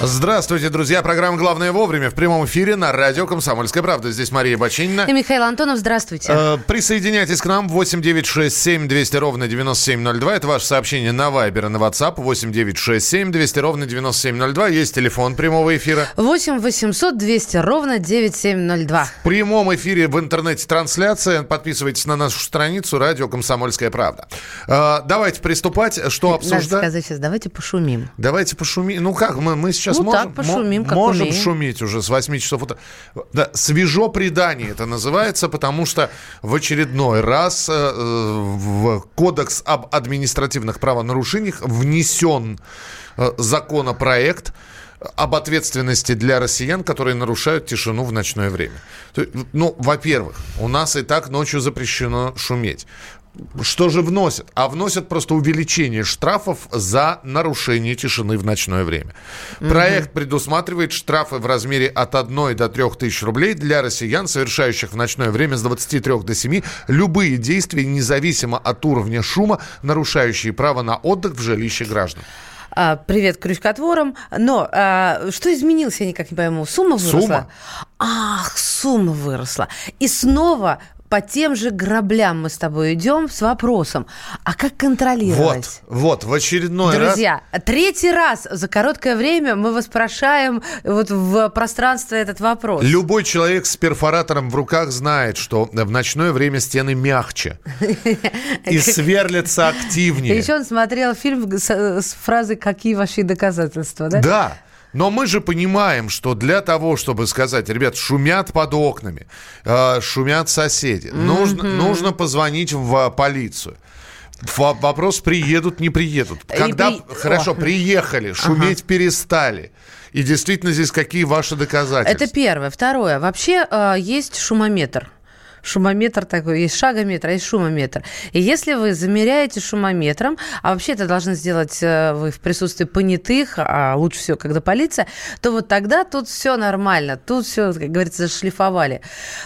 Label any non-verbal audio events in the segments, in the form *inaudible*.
Здравствуйте, друзья. Программа «Главное вовремя» в прямом эфире на радио «Комсомольская правда». Здесь Мария Бочинина. И Михаил Антонов, здравствуйте. Э, присоединяйтесь к нам 8967 200 ровно 9702. Это ваше сообщение на Вайбер и на WhatsApp 8967 200 ровно 9702. Есть телефон прямого эфира. 8 800 200 ровно 9702. В прямом эфире в интернете трансляция. Подписывайтесь на нашу страницу «Радио Комсомольская правда». Э, давайте приступать. Что Надо обсуждать? сказать сейчас, давайте пошумим. Давайте пошумим. Ну как, мы, мы сейчас Ну можем, так, пошумим, как можем умеем. шуметь уже с 8 часов утра. Да, свежо предание это называется, потому что в очередной раз э, в Кодекс об административных правонарушениях внесен э, законопроект об ответственности для россиян, которые нарушают тишину в ночное время. Ну, во-первых, у нас и так ночью запрещено шуметь. Что же вносят? А вносят просто увеличение штрафов за нарушение тишины в ночное время. Проект предусматривает штрафы в размере от 1 до 3 тысяч рублей для россиян, совершающих в ночное время с 23 до 7 любые действия, независимо от уровня шума, нарушающие право на отдых в жилище граждан. А, Привет крючкотворам. Но а, что изменилось, я никак не пойму. Сумма выросла? Сумма? Ах, сумма выросла. И снова по тем же граблям мы с тобой идем с вопросом, а как контролировать? Вот, вот, в очередной раз... Друзья, третий раз за короткое время мы воспрошаем вот в пространство этот вопрос. Любой человек с перфоратором в руках знает, что в ночное время стены мягче *laughs* и сверлятся активнее. Еще он смотрел фильм с, с фразой «Какие ваши доказательства?» да? Да. Но мы же понимаем, что для того, чтобы сказать, ребят, шумят под окнами, э, шумят соседи, нужно, нужно позвонить в э, полицию. Во- Вопрос, приедут, не приедут. И Когда, при- хорошо, О. приехали, шуметь перестали. И действительно здесь какие ваши доказательства? Это первое. Второе. Вообще э, есть шумометр. Шумометр такой, есть шагометр, а есть шумометр. И если вы замеряете шумометром, а вообще это должны сделать э, вы в присутствии понятых, а лучше всего, когда полиция, то вот тогда тут все нормально, тут все, как говорится, зашлифовали.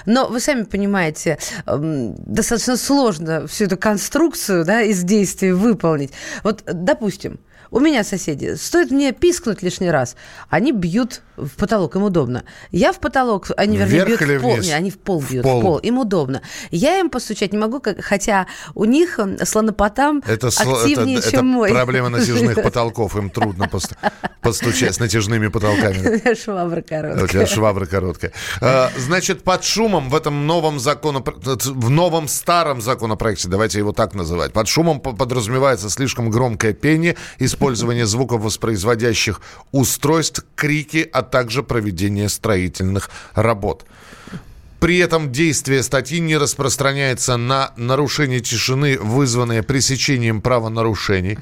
Но вы сами понимаете, эм, достаточно сложно всю эту конструкцию да, из действий выполнить. Вот, допустим, у меня соседи, стоит мне пискнуть лишний раз, они бьют в потолок, им удобно. Я в потолок, они, вернее, Вверх бьют в пол. вниз? Не, они в пол В бьют, пол. в пол. Им удобно. Я им постучать не могу, как- хотя у них э, слонопотам Это, активнее, это- чем это мой. проблема *laughs* натяжных потолков. Им трудно пост- постучать с натяжными потолками. *laughs* Швабра короткая. швабра короткая. Значит, под шумом в этом новом законопроекте, в новом старом законопроекте, давайте его так называть, под шумом по- подразумевается слишком громкое пение, использование звуковоспроизводящих устройств, крики, а также проведение строительных работ. При этом действие статьи не распространяется на нарушение тишины, вызванное пресечением правонарушений.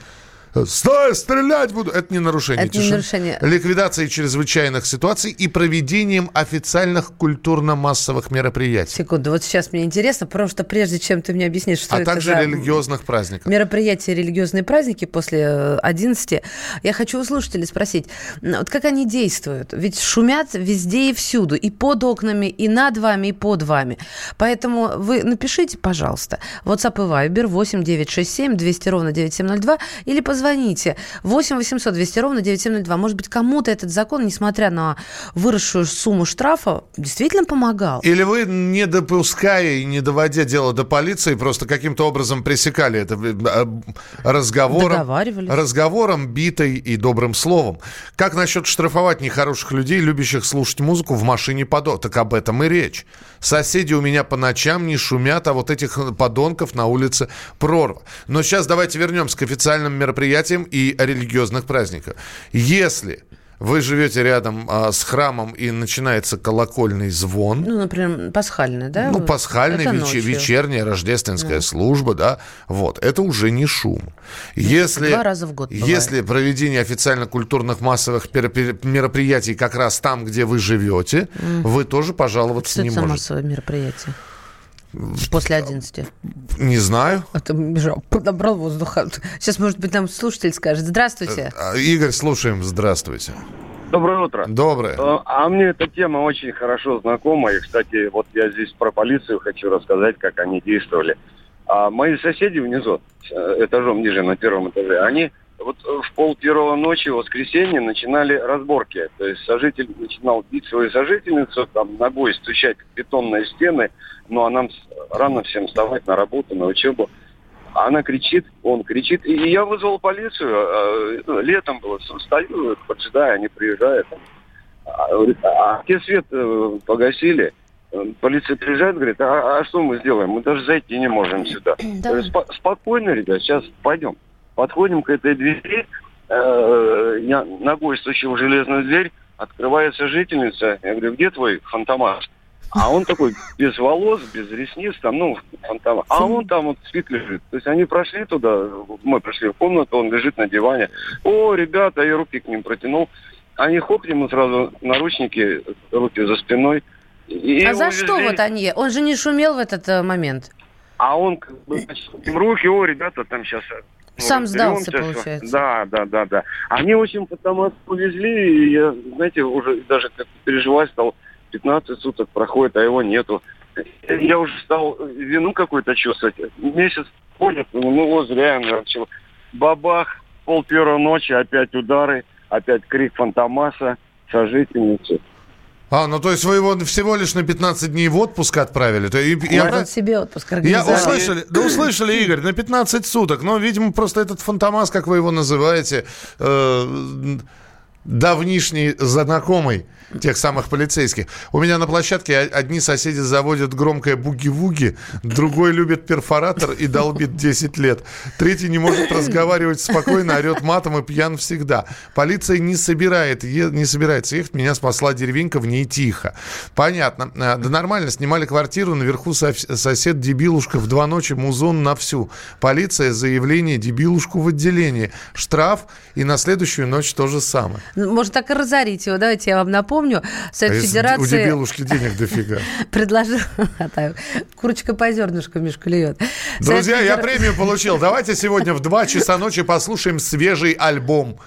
Стой, стрелять буду! Это не нарушение Это не тишины. нарушение. Ликвидацией чрезвычайных ситуаций и проведением официальных культурно-массовых мероприятий. Секунду, вот сейчас мне интересно, потому что прежде чем ты мне объяснишь, что а это также за религиозных праздников. мероприятия, религиозные праздники после э, 11, я хочу у слушателей спросить, вот как они действуют? Ведь шумят везде и всюду, и под окнами, и над вами, и под вами. Поэтому вы напишите, пожалуйста, WhatsApp и Viber 8 967 200 ровно 9702 или позвоните 8 800 200 ровно 9702. Может быть, кому-то этот закон, несмотря на выросшую сумму штрафа, действительно помогал. Или вы, не допуская и не доводя дело до полиции, просто каким-то образом пресекали это э, разговором, Договаривались. разговором, битой и добрым словом. Как насчет штрафовать нехороших людей, любящих слушать музыку в машине подо? Так об этом и речь. Соседи у меня по ночам не шумят, а вот этих подонков на улице прорва. Но сейчас давайте вернемся к официальным мероприятиям и религиозных праздниках. Если вы живете рядом а, с храмом и начинается колокольный звон. Ну, например, пасхальный, да? Ну, пасхальный, Это веч- ночью. вечерняя рождественская служба, да, вот, это уже не шум. Если, два раза в год бывает. Если проведение официально-культурных массовых мероприятий как раз там, где вы живете, вы тоже пожаловаться Что не это можете. массовое мероприятие? После 11. Не знаю. А то бежал, подобрал воздуха. Сейчас, может быть, нам слушатель скажет. Здравствуйте. А, Игорь, слушаем, здравствуйте. Доброе утро. Доброе. Э, А мне эта тема очень хорошо знакома. И, кстати, вот я здесь про полицию хочу рассказать, как они действовали. А мои соседи внизу, э, этажом ниже, на первом этаже, они вот э, в пол первого ночи в воскресенье начинали разборки. То есть сожитель начинал бить свою сожительницу, там ногой стучать в бетонные стены, ну а нам рано всем вставать на работу, на учебу. Она кричит, он кричит. И я вызвал полицию. э, ну, Летом было. Стою, поджидаю, они приезжают. А, говорит, а свет э, погасили? Э, Полиция приезжает, говорит, а, а что мы сделаем? Мы даже зайти не можем сюда. *clears throat* Да. «Спо- спокойно, ребят, сейчас пойдем. Подходим к этой двери, э, я ногой стучу в железную дверь, открывается жительница. Я говорю, где твой фантомас? А он такой без волос, без ресниц, там, ну, фантомас. А он там вот спит лежит. То есть они прошли туда, мы пришли в комнату, он лежит на диване. О, ребята, я руки к ним протянул. Они хоп, ему сразу наручники, руки за спиной. И а за увезли. что вот они? Он же не шумел в этот э, момент. А он как бы значит, руки, о, ребята, там сейчас... Сам сдался, получается. Да, да, да, да. Они, в общем, потом увезли, и я, знаете, уже даже как переживать стал, 15 суток проходит, а его нету. Я уже стал вину какую-то чувствовать. Месяц ходит, ну вот зря я начал. Бабах, пол первой ночи, опять удары, опять крик фантомаса, сожительницы. А, ну то есть вы его всего лишь на 15 дней в отпуск отправили? То и- я- Народ себе отпуск Я услышали, да услышали, Игорь, на 15 суток. Но, видимо, просто этот фантомас, как вы его называете, э, давнишний знакомый тех самых полицейских. У меня на площадке одни соседи заводят громкое буги-вуги, другой любит перфоратор и долбит 10 лет. Третий не может разговаривать спокойно, орет матом и пьян всегда. Полиция не, собирает, не собирается ехать. Меня спасла деревенька, в ней тихо. Понятно. А, Да нормально, снимали квартиру, наверху со- сосед дебилушка в два ночи, музон на всю. Полиция, заявление, дебилушку в отделении. Штраф и на следующую ночь то же самое. Ну, Может, так и разорить его. Давайте я вам напомню. А Совет У Федерации дебилушки денег дофига. *laughs* предложил... *laughs* А Курочка по зернышку Мишка льет. Совет Друзья, я премию получил. Давайте сегодня в 2 часа ночи послушаем свежий альбом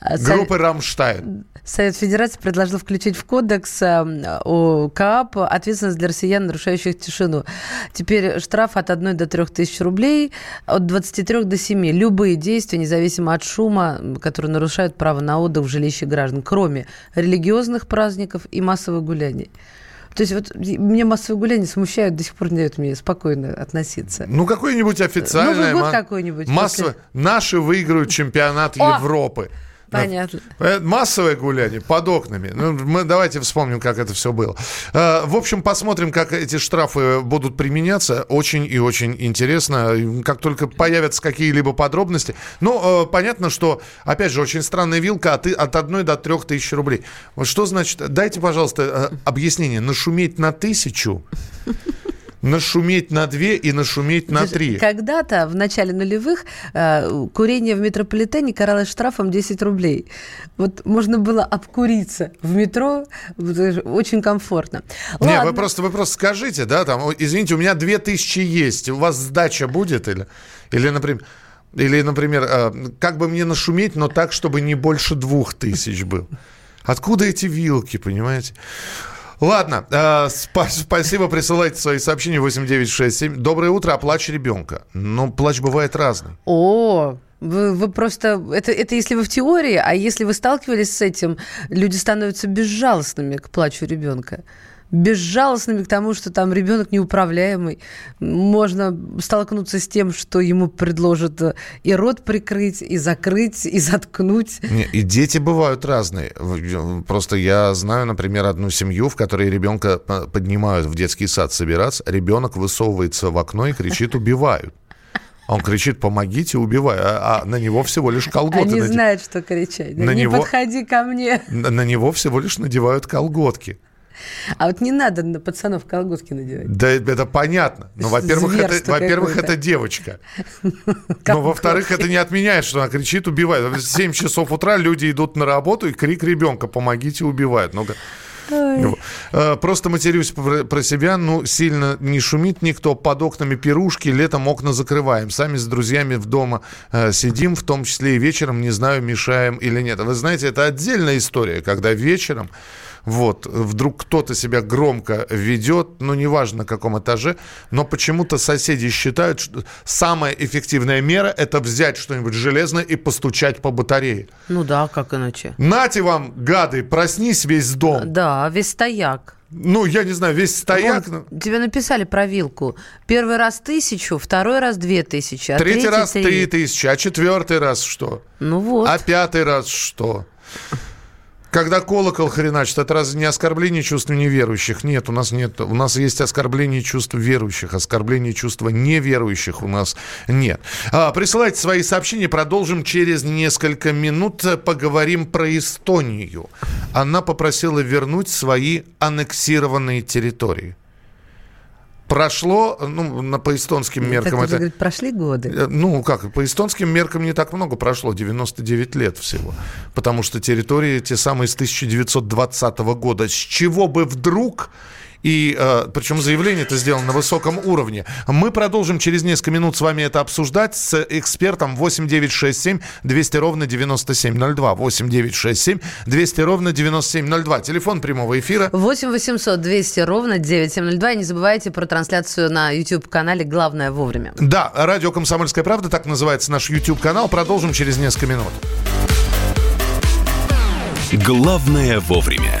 А, группы «Рамштайн». Совет Федерации предложил включить в кодекс э, о КАП ответственность для россиян, нарушающих тишину. Теперь штраф от 1 до 3 тысяч рублей, от 23 до 7. Любые действия, независимо от шума, которые нарушают право на отдых в жилище граждан, кроме религиозных праздников и массовых гуляний. То есть вот мне массовые гуляния смущают, до сих пор не дают мне спокойно относиться. Ну, какое-нибудь официальное... Новый год ма- какой-нибудь Массовое. Наши выиграют чемпионат О! Европы. Понятно. Э, Массовое гуляние под окнами. Ну, мы давайте вспомним, как это все было. Э, В общем, посмотрим, как эти штрафы будут применяться. Очень и очень интересно. Как только появятся какие-либо подробности. Ну, э, понятно, что, опять же, очень странная вилка от, и- от 1 до 3 тысяч рублей. Вот что значит? Дайте, пожалуйста, э, объяснение. Нашуметь на тысячу, нашуметь на две и нашуметь на три. Когда-то, в начале нулевых, э, курение в метрополитене каралось штрафом 10 рублей. Вот можно было обкуриться в метро, очень комфортно. Не, Ладно. вы просто, вы просто скажите, да, там, «Ой, извините, у меня 2000 есть, у вас сдача будет или, или например, или, например, э, как бы мне нашуметь, но так, чтобы не больше двух тысяч был. Откуда эти вилки, понимаете? Ладно, э, спа- спасибо, присылайте свои сообщения 8967. Доброе утро, а плач ребенка. Ну, плач бывает разный. О, вы, вы просто... Это, это если вы в теории, а если вы сталкивались с этим, люди становятся безжалостными к плачу ребенка. Безжалостными к тому, что там ребенок неуправляемый. Можно столкнуться с тем, что ему предложат э, и рот прикрыть, и закрыть, и заткнуть. И дети бывают разные. Просто я знаю, например, одну семью, в которой ребенка п- поднимают в детский сад собираться, ребенок высовывается в окно и кричит «убивают». Он кричит, помогите, убивай, а, а на него всего лишь колготы. Они наде- знают, что кричать. На не него- подходи ко мне. На, на него всего лишь надевают колготки. А вот не надо на пацанов колготки надевать. Да это понятно. Но, во-первых, это, во-первых, это девочка. *laughs* Но, во-вторых, это не отменяет, что она кричит, убивает. В 7 часов утра люди идут на работу, и крик ребенка «помогите, убивают». Ну, э, Просто матерюсь про себя, ну, сильно не шумит никто, под окнами пирушки, летом окна закрываем, сами с друзьями в дома э, сидим, в том числе и вечером, не знаю, мешаем или нет. Вы знаете, это отдельная история, когда вечером вот, вдруг кто-то себя громко ведет, ну, неважно на каком этаже, но почему-то соседи считают, что самая эффективная мера – это взять что-нибудь железное и постучать по батарее. Ну да, как иначе. Нате вам, гады, проснись весь дом. Да, весь стояк. Ну, я не знаю, весь стояк. Вон, тебе написали про вилку. Первый раз тысячу, второй раз две тысячи, а Третий раз три. три тысячи, а четвертый раз что? Ну вот. А пятый раз что? Когда колокол хреначит, это разве не оскорбление чувств неверующих? Нет, у нас нет. У нас есть оскорбление чувств верующих, оскорбление чувства неверующих у нас нет. А, присылайте свои сообщения, продолжим через несколько минут. Поговорим про Эстонию. Она попросила вернуть свои аннексированные территории. Прошло, ну, на, по эстонским меркам это... говорит, прошли годы. Э, Ну, как, по эстонским меркам не так много прошло, 99 лет всего. Потому что территории те самые с 1920 года. С чего бы вдруг... И э, причем заявление это сделано на высоком уровне. Мы продолжим через несколько минут с вами это обсуждать с экспертом 8967 200 ровно 9702. 8967 200 ровно 9702. Телефон прямого эфира 8 800 200 ровно 9702. И не забывайте про трансляцию на YouTube-канале «Главное вовремя». Да, радио «Комсомольская правда», так называется наш YouTube-канал. Продолжим через несколько минут. Главное вовремя.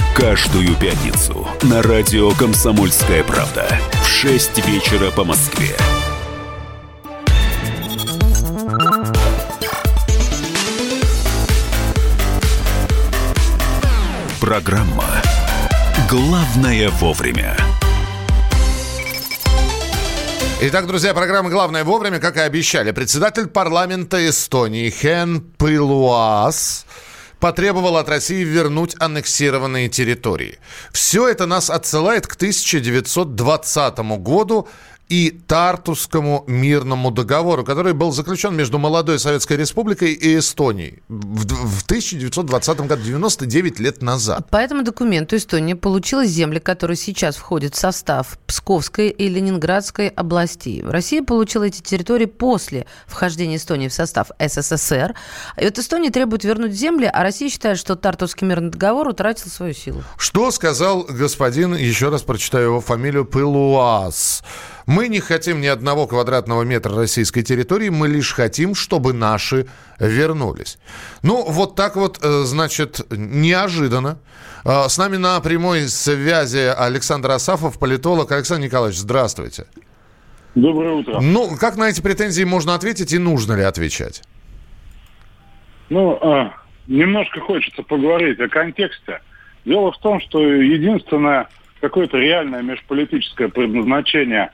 Каждую пятницу на радио «Комсомольская правда» в 6 вечера по Москве. Программа «Главное вовремя». Итак, друзья, программа «Главное вовремя», как и обещали. Председатель парламента Эстонии Хен Пылуас потребовал от России вернуть аннексированные территории. Все это нас отсылает к 1920 году и Тартусскому мирному договору, который был заключен между молодой Советской Республикой и Эстонией в, в 1920 году, 99 лет назад. По этому документу Эстония получила земли, которые сейчас входят в состав Псковской и Ленинградской областей. Россия получила эти территории после вхождения Эстонии в состав СССР. И вот Эстония требует вернуть земли, а Россия считает, что Тартовский мирный договор утратил свою силу. Что сказал господин, еще раз прочитаю его фамилию, Пылуас. Мы не хотим ни одного квадратного метра российской территории, мы лишь хотим, чтобы наши вернулись. Ну, вот так вот, э, значит, неожиданно. Э, С нами на прямой связи Александр Асафов, политолог. Александр Николаевич, здравствуйте. Доброе утро. Ну, как на эти претензии можно ответить и нужно ли отвечать? Ну, а, немножко хочется поговорить о контексте. Дело в том, что единственное какое-то реальное межполитическое предназначение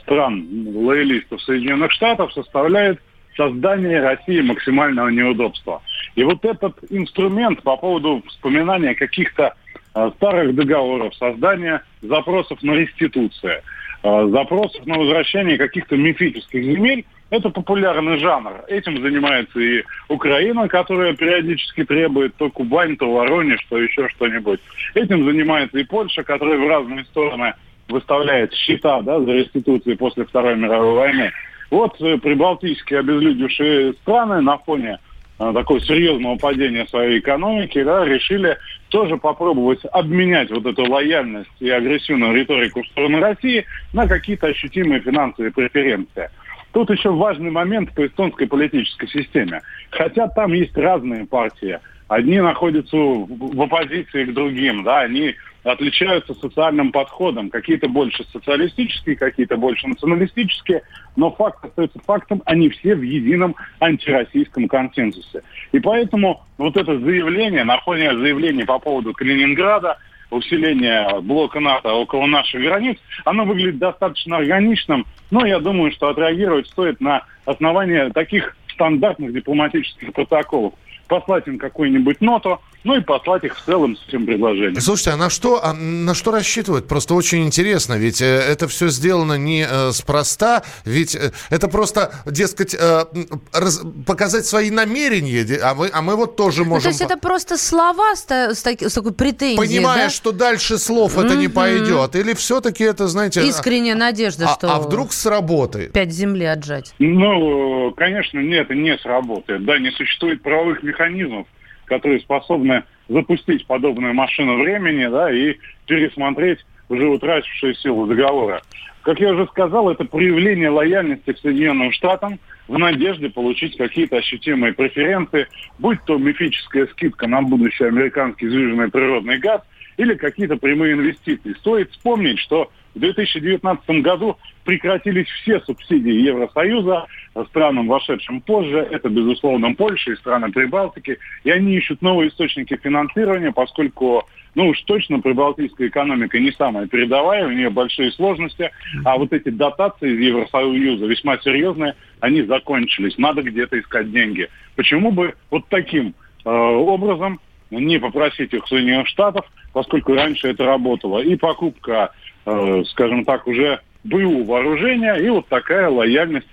стран лоялистов Соединенных Штатов составляет создание России максимального неудобства. И вот этот инструмент по поводу вспоминания каких-то а, старых договоров, создания запросов на реституцию, а, запросов на возвращение каких-то мифических земель, это популярный жанр. Этим занимается и Украина, которая периодически требует то Кубань, то Воронеж, то еще что-нибудь. Этим занимается и Польша, которая в разные стороны выставляет счета да, за реституции после Второй мировой войны. Вот э, прибалтийские обезлюдившие страны на фоне э, такого серьезного падения своей экономики да, решили тоже попробовать обменять вот эту лояльность и агрессивную риторику в сторону России на какие-то ощутимые финансовые преференции. Тут еще важный момент по эстонской политической системе. Хотя там есть разные партии. Одни находятся в оппозиции к другим, да, они отличаются социальным подходом. Какие-то больше социалистические, какие-то больше националистические, но факт остается фактом, они все в едином антироссийском консенсусе. И поэтому вот это заявление, на фоне заявления по поводу Калининграда, усиления блока НАТО около наших границ, оно выглядит достаточно органичным, но я думаю, что отреагировать стоит на основании таких стандартных дипломатических протоколов послать им какую-нибудь ноту, ну и послать их в целом с этим предложением. Слушайте, а на что, а на что рассчитывают? Просто очень интересно, ведь э, это все сделано не э, спроста, ведь э, это просто, дескать, э, раз, показать свои намерения, а мы, а мы вот тоже можем... Ну, то есть это просто слова с, с, с такой претензией, Понимая, да? что дальше слов mm-hmm. это не пойдет, или все-таки это, знаете... Искренняя надежда, а, что... А вдруг сработает? Пять земли отжать. Ну, конечно, нет, не сработает. Да, не существует правовых механизмов, которые способны запустить подобную машину времени да, и пересмотреть уже утратившие силу договора. Как я уже сказал, это проявление лояльности к Соединенным Штатам в надежде получить какие-то ощутимые преференции, будь то мифическая скидка на будущий американский сжиженный природный газ или какие-то прямые инвестиции. Стоит вспомнить, что в 2019 году прекратились все субсидии Евросоюза странам, вошедшим позже. Это, безусловно, Польша и страны Прибалтики. И они ищут новые источники финансирования, поскольку, ну уж точно, прибалтийская экономика не самая передовая, у нее большие сложности. А вот эти дотации из Евросоюза весьма серьезные, они закончились. Надо где-то искать деньги. Почему бы вот таким э, образом не попросить их Соединенных Штатов, поскольку раньше это работало. И покупка Э, скажем так, уже БУ вооружения и вот такая лояльность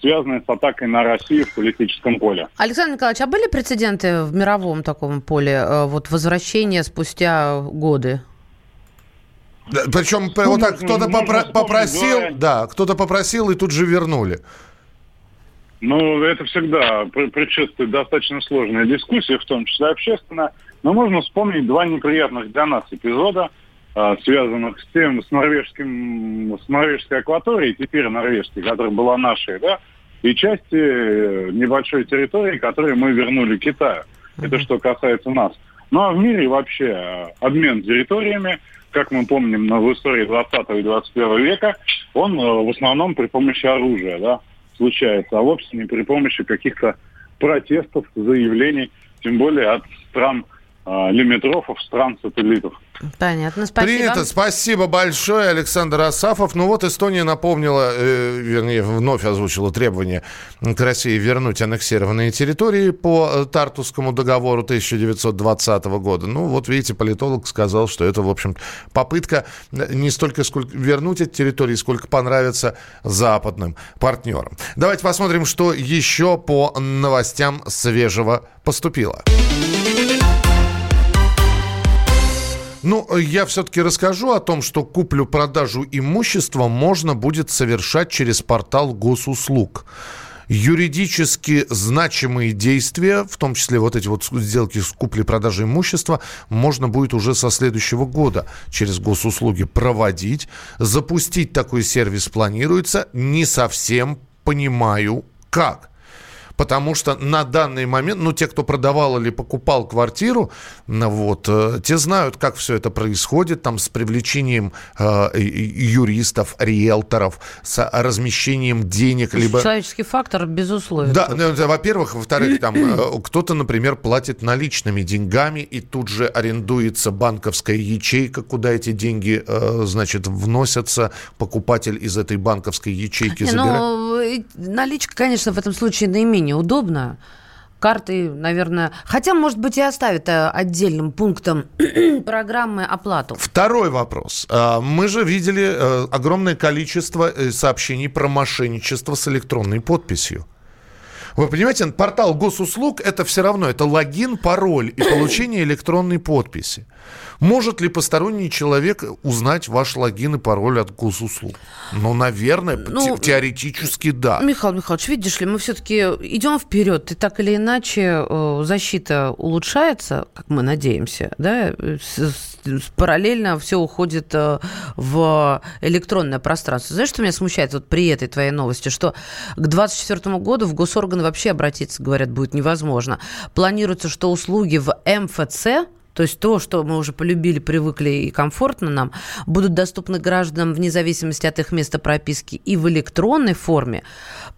связанная с атакой на Россию в политическом поле. Александр Николаевич, а были прецеденты в мировом таком поле, э, вот возвращения спустя годы? Да, причем ну, вот так кто-то попро- попросил, говоря... да, кто-то попросил и тут же вернули. Ну, это всегда предшествует достаточно сложная дискуссия, в том числе общественная. Но можно вспомнить два неприятных для нас эпизода – связанных с тем, с норвежским, с норвежской акваторией, теперь норвежской, которая была нашей, да, и части э, небольшой территории, которые мы вернули Китаю. Это что касается нас. Ну а в мире вообще э, обмен территориями, как мы помним в истории 20 и 21 века, он э, в основном при помощи оружия, да, случается, а вовсе не при помощи каких-то протестов, заявлений, тем более от стран лимитрофов, стран-сателлитов. Понятно, спасибо. Принято, спасибо большое, Александр Асафов. Ну вот Эстония напомнила, э, вернее, вновь озвучила требование к России вернуть аннексированные территории по э, Тартусскому договору 1920 года. Ну вот видите, политолог сказал, что это, в общем, попытка не столько сколько вернуть эти территории, сколько понравится западным партнерам. Давайте посмотрим, что еще по новостям свежего поступило. Ну, я все-таки расскажу о том, что куплю-продажу имущества можно будет совершать через портал госуслуг юридически значимые действия, в том числе вот эти вот сделки с купли-продажи имущества, можно будет уже со следующего года через госуслуги проводить. Запустить такой сервис планируется. Не совсем понимаю, как потому что на данный момент, ну, те, кто продавал или покупал квартиру, вот, э, те знают, как все это происходит, там, с привлечением э, юристов, риэлторов, с размещением денег, либо... Человеческий фактор, безусловно. Да, ну, во-первых, во-вторых, там, э, кто-то, например, платит наличными деньгами, и тут же арендуется банковская ячейка, куда эти деньги, э, значит, вносятся, покупатель из этой банковской ячейки Не, забирает. Ну, наличка, конечно, в этом случае наименее менее удобно. Карты, наверное, хотя, может быть, и оставят э, отдельным пунктом *clears throat* программы оплату. Второй вопрос. А, мы же видели э, огромное количество э, сообщений про мошенничество с электронной подписью. Вы понимаете, портал госуслуг это все равно, это логин, пароль и получение *clears throat* электронной подписи. Может ли посторонний человек узнать ваш логин и пароль от госуслуг? Ну, наверное, ну, теоретически да. Михаил Михайлович, видишь ли, мы все-таки идем вперед, и так или иначе э, защита улучшается, как мы надеемся, да, параллельно все уходит э, в электронное пространство. Знаешь, что меня смущает вот при этой твоей новости, что к 2024 году в госорганы вообще обратиться, говорят, будет невозможно. Планируется, что услуги в МФЦ, то есть то, что мы уже полюбили, привыкли и комфортно нам, будут доступны гражданам вне зависимости от их места прописки и в электронной форме.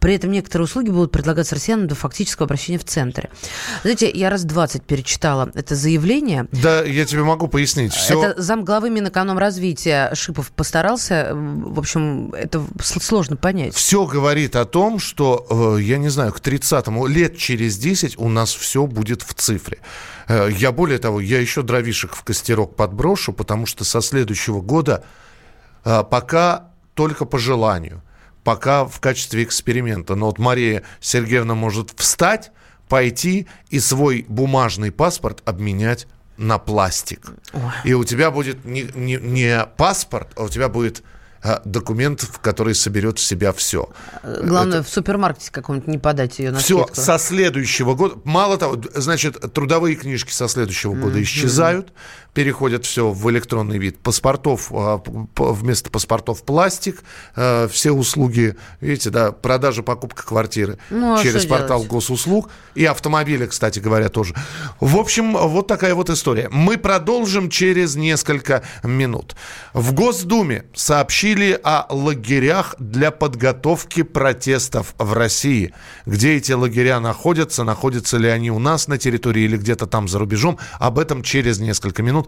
При этом некоторые услуги будут предлагаться россиянам до фактического обращения в центре. Знаете, я раз 20 перечитала это заявление. Да, я тебе могу пояснить. Все... Это замглавы Минэкономразвития Шипов постарался. В общем, это сложно понять. Все говорит о том, что, э, я не знаю, к 30-му, лет через 10 у нас все будет в цифре. Э, я более того, я еще дровишек в костерок подброшу, потому что со следующего года э, пока только по желанию, пока в качестве эксперимента. Но вот Мария Сергеевна может встать, пойти и свой бумажный паспорт обменять на пластик. Ой. И у тебя будет не, не, не паспорт, а у тебя будет а, документ, в который соберет в себя все. Главное, Это... в супермаркете каком-нибудь не подать ее на Все, скидку. со следующего года. Мало того, значит, трудовые книжки со следующего года mm-hmm. исчезают переходят все в электронный вид. Паспортов, а, вместо паспортов пластик, а, все услуги, видите, да, продажа, покупка квартиры ну, а через портал делать? госуслуг и автомобили, кстати говоря, тоже. В общем, вот такая вот история. Мы продолжим через несколько минут. В Госдуме сообщили о лагерях для подготовки протестов в России. Где эти лагеря находятся, находятся ли они у нас на территории или где-то там за рубежом, об этом через несколько минут.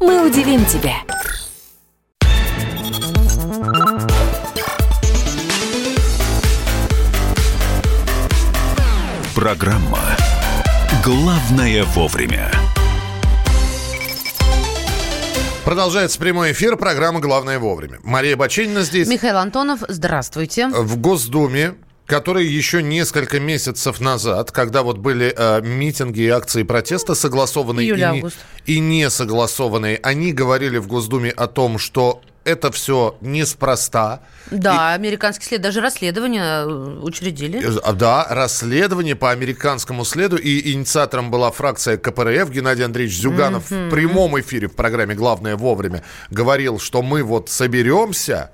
мы удивим тебя. Программа «Главное вовремя». Продолжается прямой эфир программы «Главное вовремя». Мария Баченина здесь. Михаил Антонов, здравствуйте. В Госдуме которые еще несколько месяцев назад, когда вот были э, митинги и акции протеста, согласованные и не, и не согласованные, они говорили в Госдуме о том, что это все неспроста. Да, и... американский след, даже расследование э, учредили. Э, да, расследование по американскому следу. И инициатором была фракция КПРФ. Геннадий Андреевич Зюганов mm-hmm. в прямом эфире в программе «Главное вовремя» говорил, что мы вот соберемся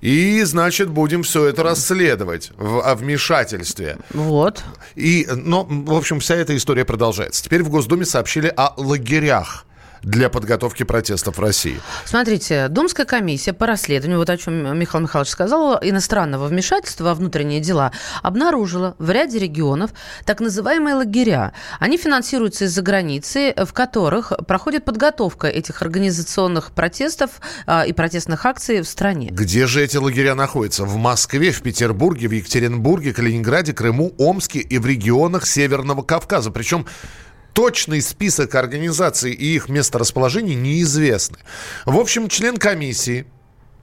и, значит, будем все это расследовать в, о вмешательстве. Вот. И, ну, в общем, вся эта история продолжается. Теперь в Госдуме сообщили о лагерях для подготовки протестов в России? Смотрите, Думская комиссия по расследованию, вот о чем Михаил Михайлович сказал, иностранного вмешательства во внутренние дела, обнаружила в ряде регионов так называемые лагеря. Они финансируются из-за границы, в которых проходит подготовка этих организационных протестов а, и протестных акций в стране. Где же эти лагеря находятся? В Москве, в Петербурге, в Екатеринбурге, Калининграде, Крыму, Омске и в регионах Северного Кавказа. Причем точный список организаций и их месторасположений неизвестны. В общем, член комиссии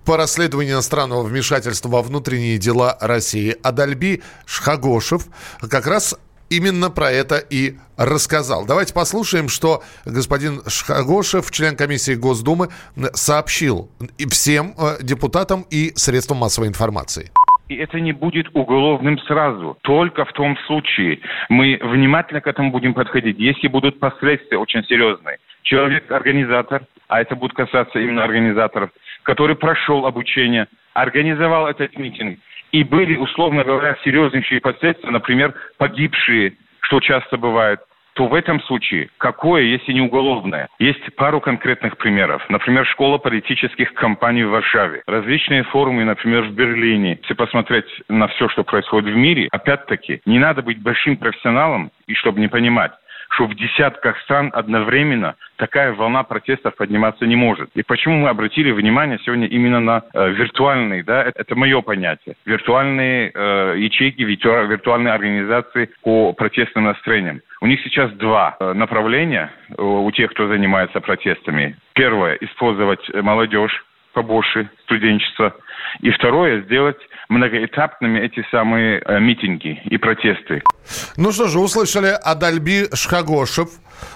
по расследованию иностранного вмешательства во внутренние дела России Адальби Шхагошев как раз именно про это и рассказал. Давайте послушаем, что господин Шхагошев, член комиссии Госдумы, сообщил всем э, депутатам и средствам массовой информации. И это не будет уголовным сразу. Только в том случае мы внимательно к этому будем подходить. Если будут последствия очень серьезные. Человек-организатор, а это будет касаться именно организаторов, который прошел обучение, организовал этот митинг, и были, условно говоря, серьезнейшие последствия, например, погибшие, что часто бывает, то в этом случае какое, если не уголовное? Есть пару конкретных примеров. Например, школа политических кампаний в Варшаве. Различные форумы, например, в Берлине. Если посмотреть на все, что происходит в мире, опять-таки, не надо быть большим профессионалом, и чтобы не понимать, что в десятках стран одновременно такая волна протестов подниматься не может. И почему мы обратили внимание сегодня именно на э, виртуальные, да, это, это мое понятие, виртуальные э, ячейки, виртуальные организации по протестным настроениям. У них сейчас два э, направления э, у тех, кто занимается протестами. Первое – использовать молодежь побольше студенчества. И второе, сделать многоэтапными эти самые э, митинги и протесты. Ну что же, услышали Адальби Шхагошев,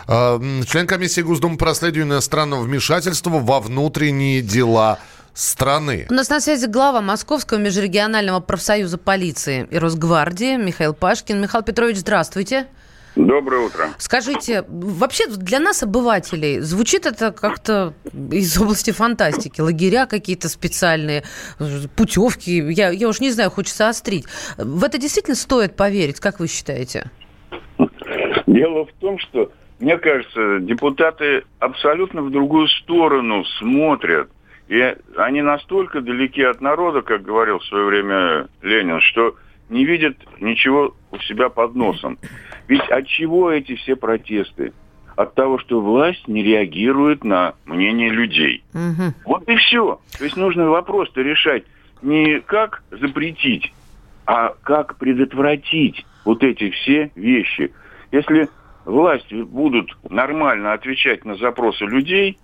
э, член комиссии Госдумы по расследованию иностранного вмешательства во внутренние дела страны. У нас на связи глава Московского межрегионального профсоюза полиции и Росгвардии Михаил Пашкин. Михаил Петрович, здравствуйте. Доброе утро. Скажите, вообще для нас, обывателей, звучит это как-то из области фантастики? Лагеря какие-то специальные, путевки, я, я уж не знаю, хочется острить. В это действительно стоит поверить, как вы считаете? Дело в том, что, мне кажется, депутаты абсолютно в другую сторону смотрят. И они настолько далеки от народа, как говорил в свое время Ленин, что не видят ничего у себя под носом. Ведь от чего эти все протесты? От того, что власть не реагирует на мнение людей. Угу. Вот и все. То есть нужно вопрос-то решать не как запретить, а как предотвратить вот эти все вещи. Если власти будут нормально отвечать на запросы людей,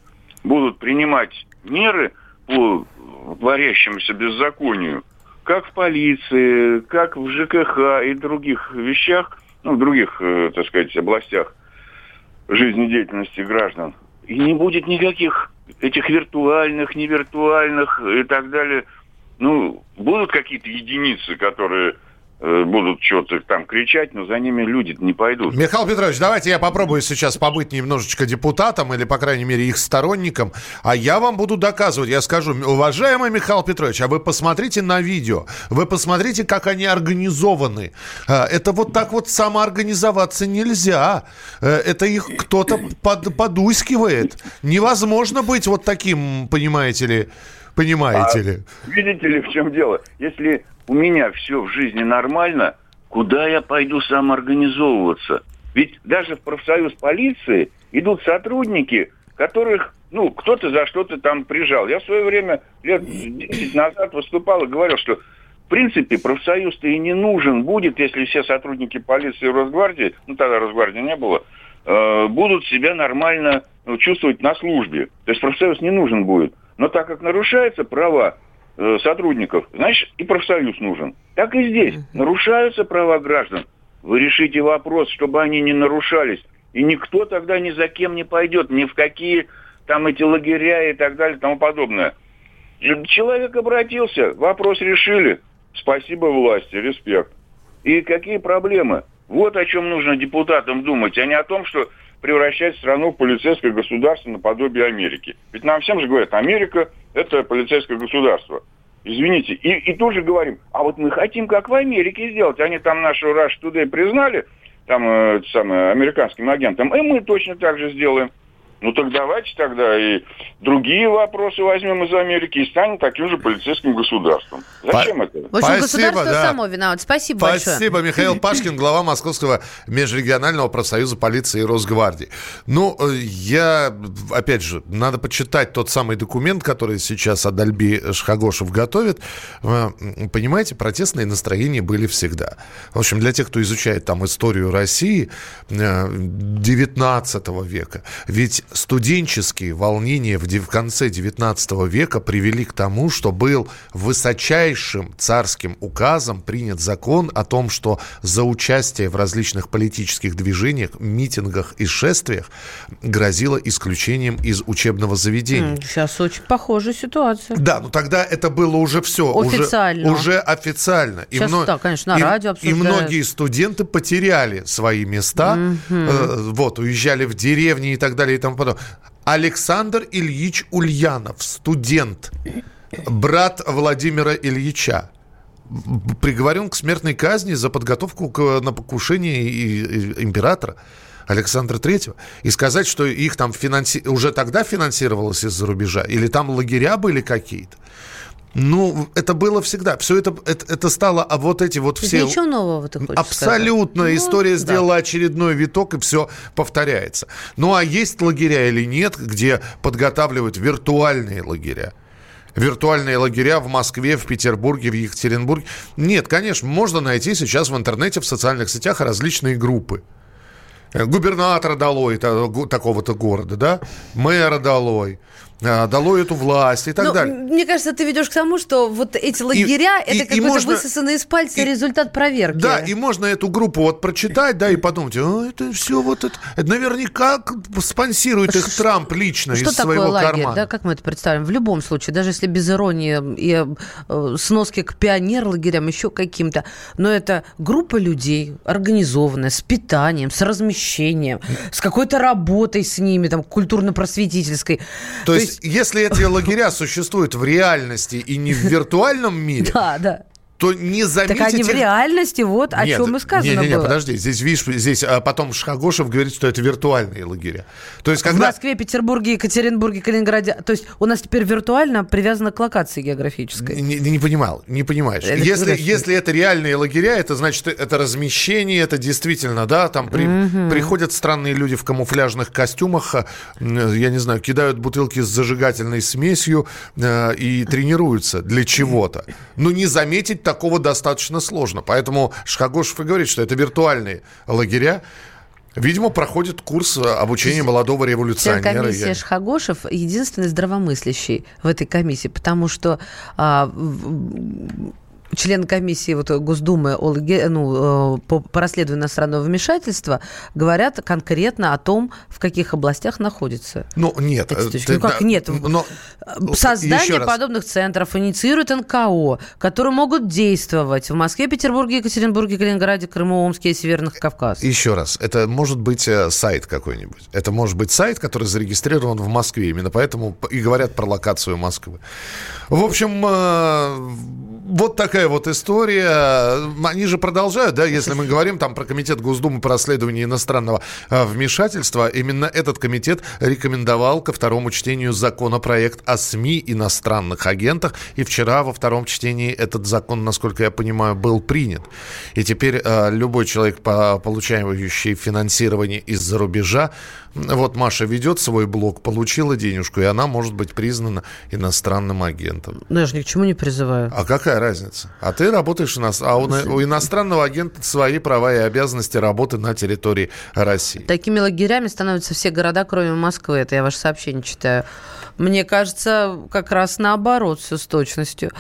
будут принимать меры по творящемуся беззаконию, как в полиции, как в ЖКХ и других вещах, ну, в других, э, так сказать, областях жизнедеятельности граждан. И не будет никаких этих виртуальных, невиртуальных и так далее. Ну, будут какие-то единицы, которые будут что-то там кричать, но за ними люди не пойдут. Михаил Петрович, давайте я попробую сейчас побыть немножечко депутатом или, по крайней мере, их сторонником, а я вам буду доказывать, я скажу, уважаемый Михаил Петрович, а вы посмотрите на видео, вы посмотрите, как они организованы. Э, это вот так вот самоорганизоваться нельзя. Э, это их кто-то под, подуискивает. Невозможно быть вот таким, понимаете ли, понимаете а, ли. Видите ли, в чем дело? Если у меня все в жизни нормально, куда я пойду самоорганизовываться? Ведь даже в профсоюз полиции идут сотрудники, которых, ну, кто-то за что-то там прижал. Я в свое время, лет 10 назад выступал и говорил, что в принципе, профсоюз-то и не нужен будет, если все сотрудники полиции и Росгвардии, ну тогда Росгвардии не было, э, будут себя нормально ну, чувствовать на службе. То есть профсоюз не нужен будет. Но так как нарушаются права сотрудников, значит, и профсоюз нужен. Так и здесь. Нарушаются права граждан. Вы решите вопрос, чтобы они не нарушались. И никто тогда ни за кем не пойдет, ни в какие там эти лагеря и так далее и тому подобное. Человек обратился, вопрос решили. Спасибо власти, респект. И какие проблемы? Вот о чем нужно депутатам думать, а не о том, что превращать страну в полицейское государство наподобие Америки. Ведь нам всем же говорят, Америка – это полицейское государство. Извините. И, и тоже говорим, а вот мы хотим, как в Америке сделать. Они там нашу Rush Today признали, там, э, самое, американским агентам, и мы точно так же сделаем. Ну так давайте тогда и другие вопросы возьмем из Америки и станем таким же полицейским государством. Зачем По- это? В общем, Спасибо, государство да. само виноват. Спасибо, Спасибо большое. Спасибо, Михаил Пашкин, глава Московского межрегионального профсоюза полиции и Росгвардии. Ну, э, я, опять же, надо почитать тот самый документ, который сейчас Адальби Шхагошев готовит. Э, понимаете, протестные настроения были всегда. В общем, для тех, кто изучает там историю России 19 э, века, ведь студенческие волнения в, в конце 19 века привели к тому, что был высочайшим царским указом принят закон о том, что за участие в различных политических движениях, митингах и шествиях грозило исключением из учебного заведения. Сейчас очень похожая ситуация. Да, но тогда это было уже все. Официально. Уже, уже официально. Сейчас, и мно... да, конечно, на и, радио обсуждают. И многие студенты потеряли свои места, mm-hmm. э, вот, уезжали в деревни и так далее и тому тому подобное. Александр Ильич Ульянов, студент, брат Владимира Ильича, приговорен к смертной казни за подготовку к, на покушение императора. Александра Третьего и сказать, что их там финанси... уже тогда финансировалось из-за рубежа, или там лагеря были какие-то. Ну, это было всегда. Все это, это, это стало, а вот эти вот все... Ничего нового ты хочешь Абсолютно. Сказать? История ну, сделала да. очередной виток, и все повторяется. Ну, а есть лагеря или нет, где подготавливают виртуальные лагеря? виртуальные лагеря в Москве, в Петербурге, в Екатеринбурге. Нет, конечно, можно найти сейчас в интернете, в социальных сетях различные группы. Губернатора долой такого-то города, да? Мэра долой дало эту власть и так ну, далее. Мне кажется, ты ведешь к тому, что вот эти лагеря и, это какой-то высосанный из пальца и, результат проверки. Да, и можно эту группу вот прочитать, да, и подумать, а, это все вот это, это наверняка спонсирует их Трамп лично что из своего лагерь, кармана. Да, как мы это представим? В любом случае, даже если без иронии и э, сноски к пионер-лагерям, еще каким-то, но это группа людей, организованная, с питанием, с размещением, с какой-то работой с ними, там, культурно-просветительской. То, То есть есть, если эти лагеря существуют в реальности и не в виртуальном мире, *laughs* да, да то не заметите... Так они в реальности, вот о нет, чем и сказано не, не, не, было. подожди, здесь, видишь, здесь а потом Шхагошев говорит, что это виртуальные лагеря. То есть, когда... В Москве, Петербурге, Екатеринбурге, Калининграде. То есть у нас теперь виртуально привязано к локации географической. Не, не, не понимал, не понимаешь. Это если, если это реальные лагеря, это значит, это размещение, это действительно, да, там при, угу. приходят странные люди в камуфляжных костюмах, э, я не знаю, кидают бутылки с зажигательной смесью э, и тренируются для чего-то. Но не заметить такого достаточно сложно. Поэтому Шхагошев и говорит, что это виртуальные лагеря. Видимо, проходит курс обучения молодого революционера. Член комиссии Я... Шхагошев единственный здравомыслящий в этой комиссии, потому что а, член комиссии вот, Госдумы о, ну, э, по, по расследованию иностранного вмешательства говорят конкретно о том, в каких областях находится. Ну, нет. Ты, ну, как да, нет? Но, Создание подобных центров инициирует НКО, которые могут действовать в Москве, Петербурге, Екатеринбурге, Калининграде, Крыму, Омске и Северных Кавказах. Еще раз. Это может быть э, сайт какой-нибудь. Это может быть сайт, который зарегистрирован в Москве. Именно поэтому и говорят про локацию Москвы. В общем, э, вот такая вот история. Они же продолжают, да, если мы говорим там про комитет Госдумы по расследованию иностранного э, вмешательства, именно этот комитет рекомендовал ко второму чтению законопроект о СМИ иностранных агентах. И вчера во втором чтении этот закон, насколько я понимаю, был принят. И теперь э, любой человек, получающий финансирование из-за рубежа, вот Маша ведет свой блог, получила денежку, и она может быть признана иностранным агентом. Ну, я же ни к чему не призываю. А какая разница? А ты работаешь, ино... а у, у иностранного агента свои права и обязанности работы на территории России. Такими лагерями становятся все города, кроме Москвы. Это я ваше сообщение читаю. Мне кажется, как раз наоборот, все с точностью.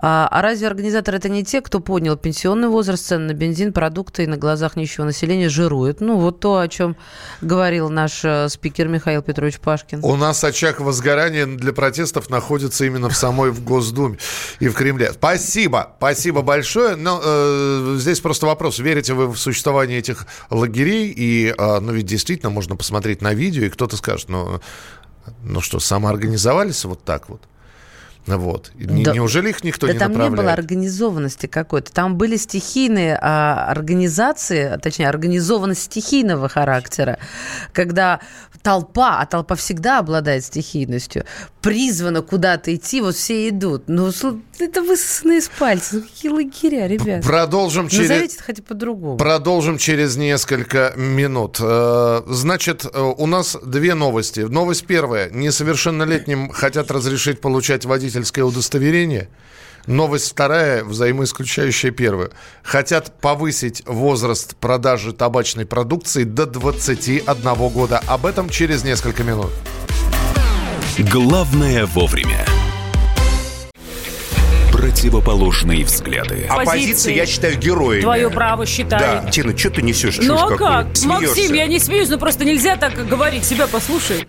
А, а разве организаторы это не те, кто поднял пенсионный возраст, цены на бензин, продукты и на глазах нищего населения жируют? Ну, вот то, о чем говорил наш э, спикер Михаил Петрович Пашкин. У нас очаг возгорания для протестов находится именно в самой в Госдуме и в Кремле. Спасибо, спасибо большое. Но э, здесь просто вопрос, верите вы в существование этих лагерей? И, э, ну, ведь действительно можно посмотреть на видео, и кто-то скажет, ну, ну что, самоорганизовались вот так вот? Вот. Да, Неужели их никто да не там направляет? не было организованности какой-то. Там были стихийные а, организации, точнее, организованность стихийного характера, когда толпа, а толпа всегда обладает стихийностью, призвана куда-то идти, вот все идут. Ну, это высосано из пальца. Ну, какие лагеря, ребят. Продолжим через... Назовите это хотя по-другому. Продолжим через несколько минут. Э, значит, э, у нас две новости. Новость первая. Несовершеннолетним хотят разрешить получать водительское удостоверение. Новость вторая, взаимоисключающая первую. Хотят повысить возраст продажи табачной продукции до 21 года. Об этом через несколько минут. Главное вовремя. Противоположные взгляды. Оппозиция, я считаю, героями. Твое право считаю. Да. Тина, что ты несешь? Ну а как? Смеешься. Максим, я не смеюсь, но просто нельзя так говорить. Себя послушай.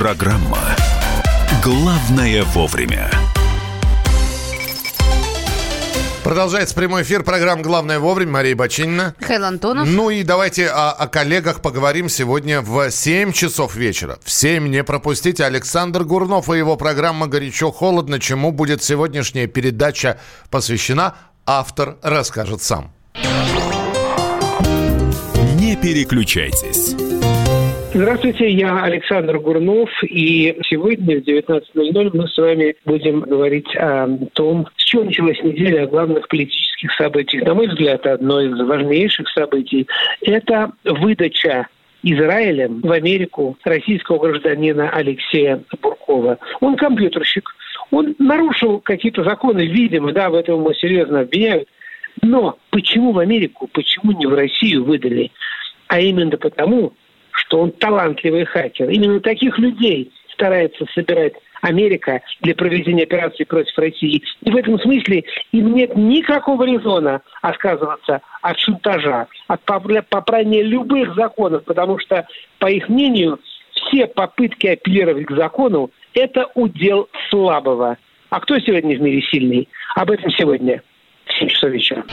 Программа «Главное вовремя». Продолжается прямой эфир программы «Главное вовремя». Мария Бачинина. Михаил Антонов. Ну и давайте о, о коллегах поговорим сегодня в 7 часов вечера. В 7 не пропустите Александр Гурнов и его программа «Горячо-холодно». Чему будет сегодняшняя передача посвящена, автор расскажет сам. Не переключайтесь. Здравствуйте, я Александр Гурнов, и сегодня в 19.00 мы с вами будем говорить о том, с чего началась неделя, о главных политических событиях. На мой взгляд, одно из важнейших событий – это выдача Израилем в Америку российского гражданина Алексея Буркова. Он компьютерщик, он нарушил какие-то законы, видимо, да, в этом его серьезно обвиняют. Но почему в Америку, почему не в Россию выдали? А именно потому, что он талантливый хакер. Именно таких людей старается собирать Америка для проведения операции против России. И в этом смысле им нет никакого резона отказываться от шантажа, от попрания любых законов, потому что, по их мнению, все попытки апеллировать к закону – это удел слабого. А кто сегодня в мире сильный? Об этом сегодня в 7 часов вечера.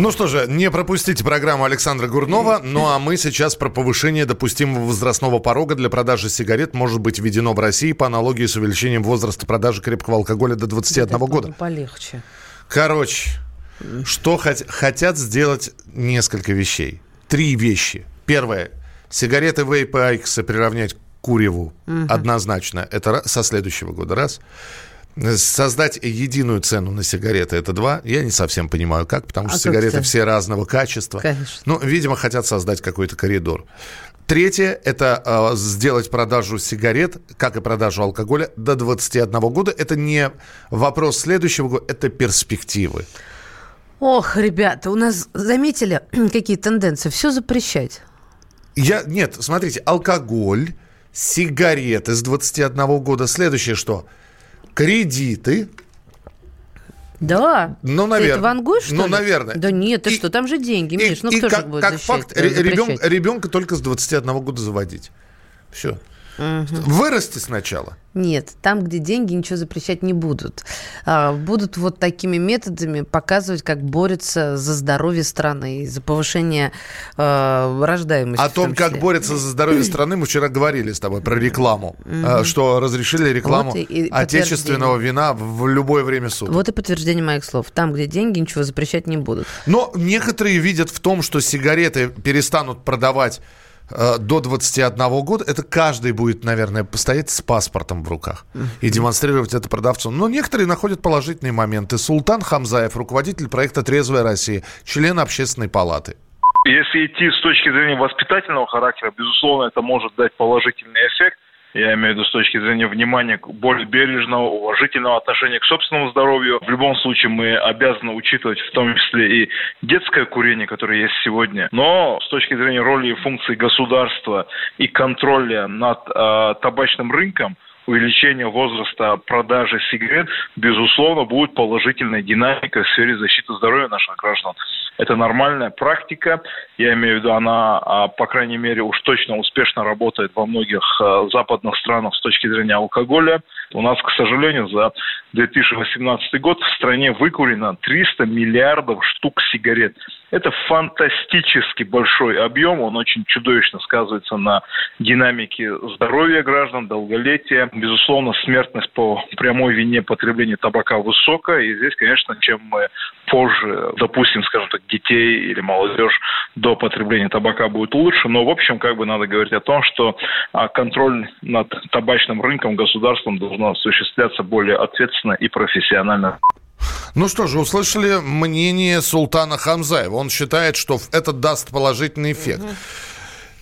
Ну что же, не пропустите программу Александра Гурнова. Ну а мы сейчас про повышение допустимого возрастного порога для продажи сигарет может быть введено в России по аналогии с увеличением возраста продажи крепкого алкоголя до 21 Это года. Полегче. Короче, что хот- хотят сделать несколько вещей. Три вещи. Первое. Сигареты вейп и айкосы приравнять к куреву. Мгм. Однозначно. Это со следующего года. Раз. Создать единую цену на сигареты это два. Я не совсем понимаю, как, потому А что как сигареты это? все разного качества. Конечно. Ну, видимо, хотят создать какой-то коридор. Третье – это э, сделать продажу сигарет, как и продажу алкоголя, до 21 года. Это не вопрос следующего года, это перспективы. Ох, ребята, у нас заметили *clears throat* какие тенденции? Все запрещать. Я, нет, смотрите, алкоголь, сигареты с 21 года. Следующее что? Кредиты. Да. Ну, Ты наверное. это вангуешь, что Ну, ли? наверное. Да нет, ты что, там же деньги, Миш, ну И кто же как, их будет как защищать, факт, ребенка только с 21 года заводить. Все. Мгм. Вырасти сначала. Нет, там, где деньги, ничего запрещать не будут. А, будут вот такими методами показывать, как борются за здоровье страны и за повышение э, рождаемости. О том, как числе. борется за здоровье страны, мы вчера говорили с тобой про рекламу. Э, Что разрешили рекламу Вот и- и отечественного вина в любое время суток. Вот и подтверждение моих слов. Там, где деньги, ничего запрещать не будут. Но некоторые видят в том, что сигареты перестанут продавать до 21 года, это каждый будет, наверное, постоять с паспортом в руках и демонстрировать это продавцу. Но некоторые находят положительные моменты. Султан Хамзаев, руководитель проекта «Трезвая Россия», член общественной палаты. Если идти с точки зрения воспитательного характера, безусловно, это может дать положительный эффект. Я имею в виду с точки зрения внимания более бережного, уважительного отношения к собственному здоровью. В любом случае мы обязаны учитывать в том числе и детское курение, которое есть сегодня. Но с точки зрения роли и функции государства и контроля над э, табачным рынком, увеличение возраста продажи сигарет, безусловно, будет положительная динамика в сфере защиты здоровья наших граждан. Это нормальная практика. Я имею в виду, она, а, по крайней мере, уж точно успешно работает во многих а, западных странах с точки зрения алкоголя. У нас, к сожалению, за 2018 год в стране выкурено 300 миллиардов штук сигарет. Это фантастически большой объем, он очень чудовищно сказывается на динамике здоровья граждан, долголетия. Безусловно, смертность по прямой вине потребления табака высокая, и здесь, конечно, чем мы позже допустим, скажем так, детей или молодежь до потребления табака будет лучше, но, в общем, как бы надо говорить о том, что а, контроль над табачным рынком государством должно осуществляться более ответственно и профессионально. Ну что же, услышали мнение Султана Хамзаева. Он считает, что это даст положительный эффект.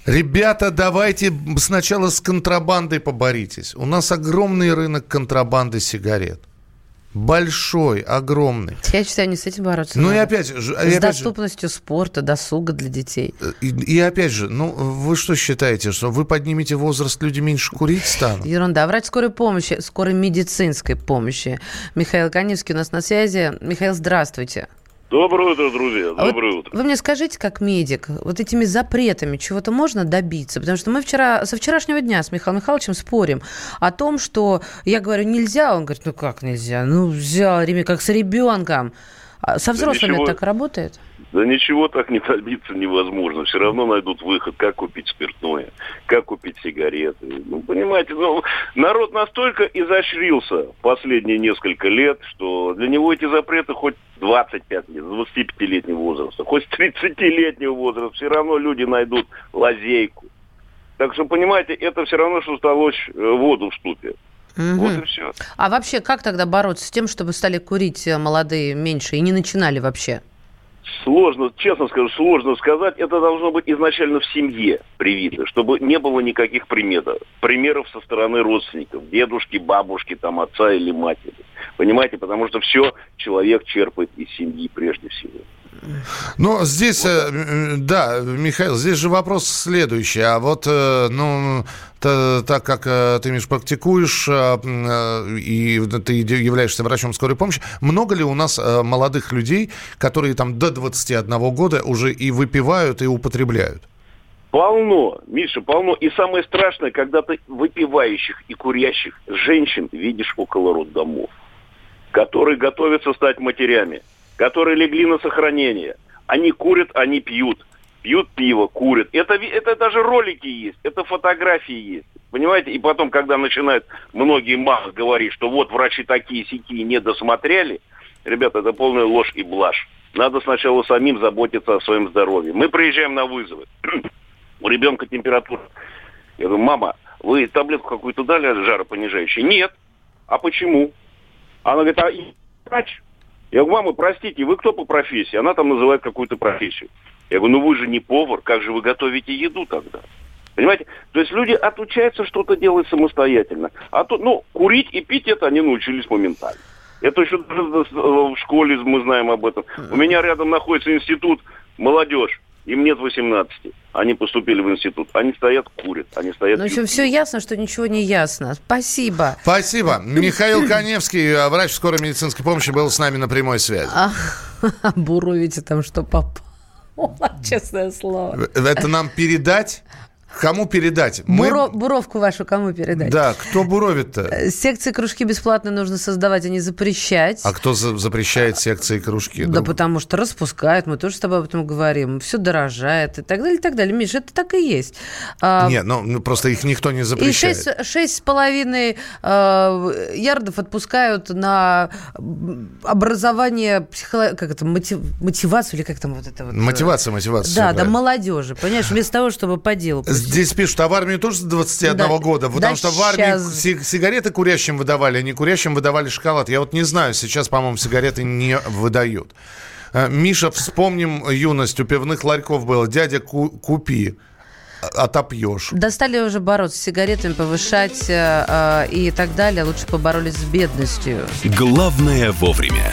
Ребята, давайте сначала с контрабандой поборитесь. У нас огромный рынок контрабанды сигарет. Большой, огромный. Я считаю, не с этим бороться. Ну надо. и опять же... С опять же- доступностью спорта, досуга для детей. И, и опять же, ну вы что считаете, что вы поднимете возраст, люди меньше курить станут? Ерунда. Врач скорой помощи, скорой медицинской помощи. Михаил Каневский у нас на связи. Михаил, здравствуйте. Доброе утро, друзья. А вот Доброе утро. Вы мне скажите, как медик, вот этими запретами чего-то можно добиться? Потому что мы вчера, со вчерашнего дня с Михаилом Михайловичем спорим о том, что я говорю, нельзя. Он говорит, ну как нельзя? Ну взял как с ребенком. А Со взрослыми ничего. так работает? Да ничего так не добиться невозможно. Все равно найдут выход, как купить спиртное, как купить сигареты. Ну, понимаете, ну, народ настолько изощрился последние несколько лет, что для него эти запреты хоть 25 лет, с 25-летнего возраста, хоть с 30-летнего возраста, все равно люди найдут лазейку. Так что, понимаете, это все равно, что столочь э, воду в ступе. Вот и все. А вообще, как тогда бороться с тем, чтобы стали курить э, молодые меньше и не начинали вообще? Сложно, честно скажу, сложно сказать. Это должно быть изначально в семье привито, чтобы не было никаких приметов. Примеров со стороны родственников, дедушки, бабушки, там, отца или матери. Понимаете, потому что все человек черпает из семьи прежде всего. Ну, здесь, э, э, да, Михаил, здесь же вопрос следующий. А вот, э, ну, та- так как э, ты, Миш, практикуешь и ты являешься врачом скорой помощи, много ли у нас молодых людей, которые там до 21 года уже и выпивают, и употребляют? Полно, Миша, полно. И самое страшное, когда ты выпивающих и курящих женщин видишь около роддомов, которые готовятся стать матерями, которые легли на сохранение. Они курят, они пьют. Пьют пиво, курят. Это, это даже ролики есть, это фотографии есть. Понимаете? И потом, когда начинают многие мамы говорить, что вот врачи такие сякие не досмотрели, ребята, это полная ложь и блажь. Надо сначала самим заботиться о своем здоровье. Мы приезжаем на вызовы. *clears throat* У ребенка температура. Я говорю, мама, вы таблетку какую-то дали жаропонижающую? Нет. А почему? Она говорит, а врач. Я говорю, мама, простите, вы кто по профессии? Она там называет какую-то профессию. Я говорю, ну вы же не повар, как же вы готовите еду тогда? Понимаете? То есть люди отучаются что-то делать самостоятельно. А то, ну, курить и пить это они научились моментально. Это еще в школе мы знаем об этом. У меня рядом находится институт молодежь. Им нет 18. Они поступили в институт. Они стоят, курят. Они стоят... Ну, в общем, все ясно, что ничего не ясно. Спасибо. Спасибо. Михаил Коневский, врач скорой медицинской помощи, был с нами на прямой связи. А, буровите там, что попало. *laughs* Честное слово. Это нам передать? Кому передать? Мы- Буро- буровку вашу кому передать? Да, кто буровит-то? Э, Секции кружки бесплатно нужно создавать, а не запрещать. А кто за- запрещает секции и кружки? Да Ну, потому что распускают, мы тоже с тобой об этом говорим, все дорожает и так далее, и так далее. Миша, это так и есть. А, Нет, ну, ну, просто их никто не И запрещает. шесть с половиной э, ярдов отпускают на образование, психоло... как это, мотив- мотивацию или как там вот это вот? э, Мотивация, мотивация. Да, да, молодежи, понимаешь, вместо того, чтобы по делу. Здесь пишут, а в армию тоже с 21 Да, года, потому да что в армии си- сигареты курящим выдавали, а не курящим выдавали шоколад. Я вот не знаю, сейчас, по-моему, сигареты не выдают. Э, Миша, вспомним юность, у пивных ларьков было, дядя, ку- купи, а- отопьешь. Достали уже бороться с сигаретами, повышать э, э, и так далее. Лучше поборолись с бедностью. Главное вовремя.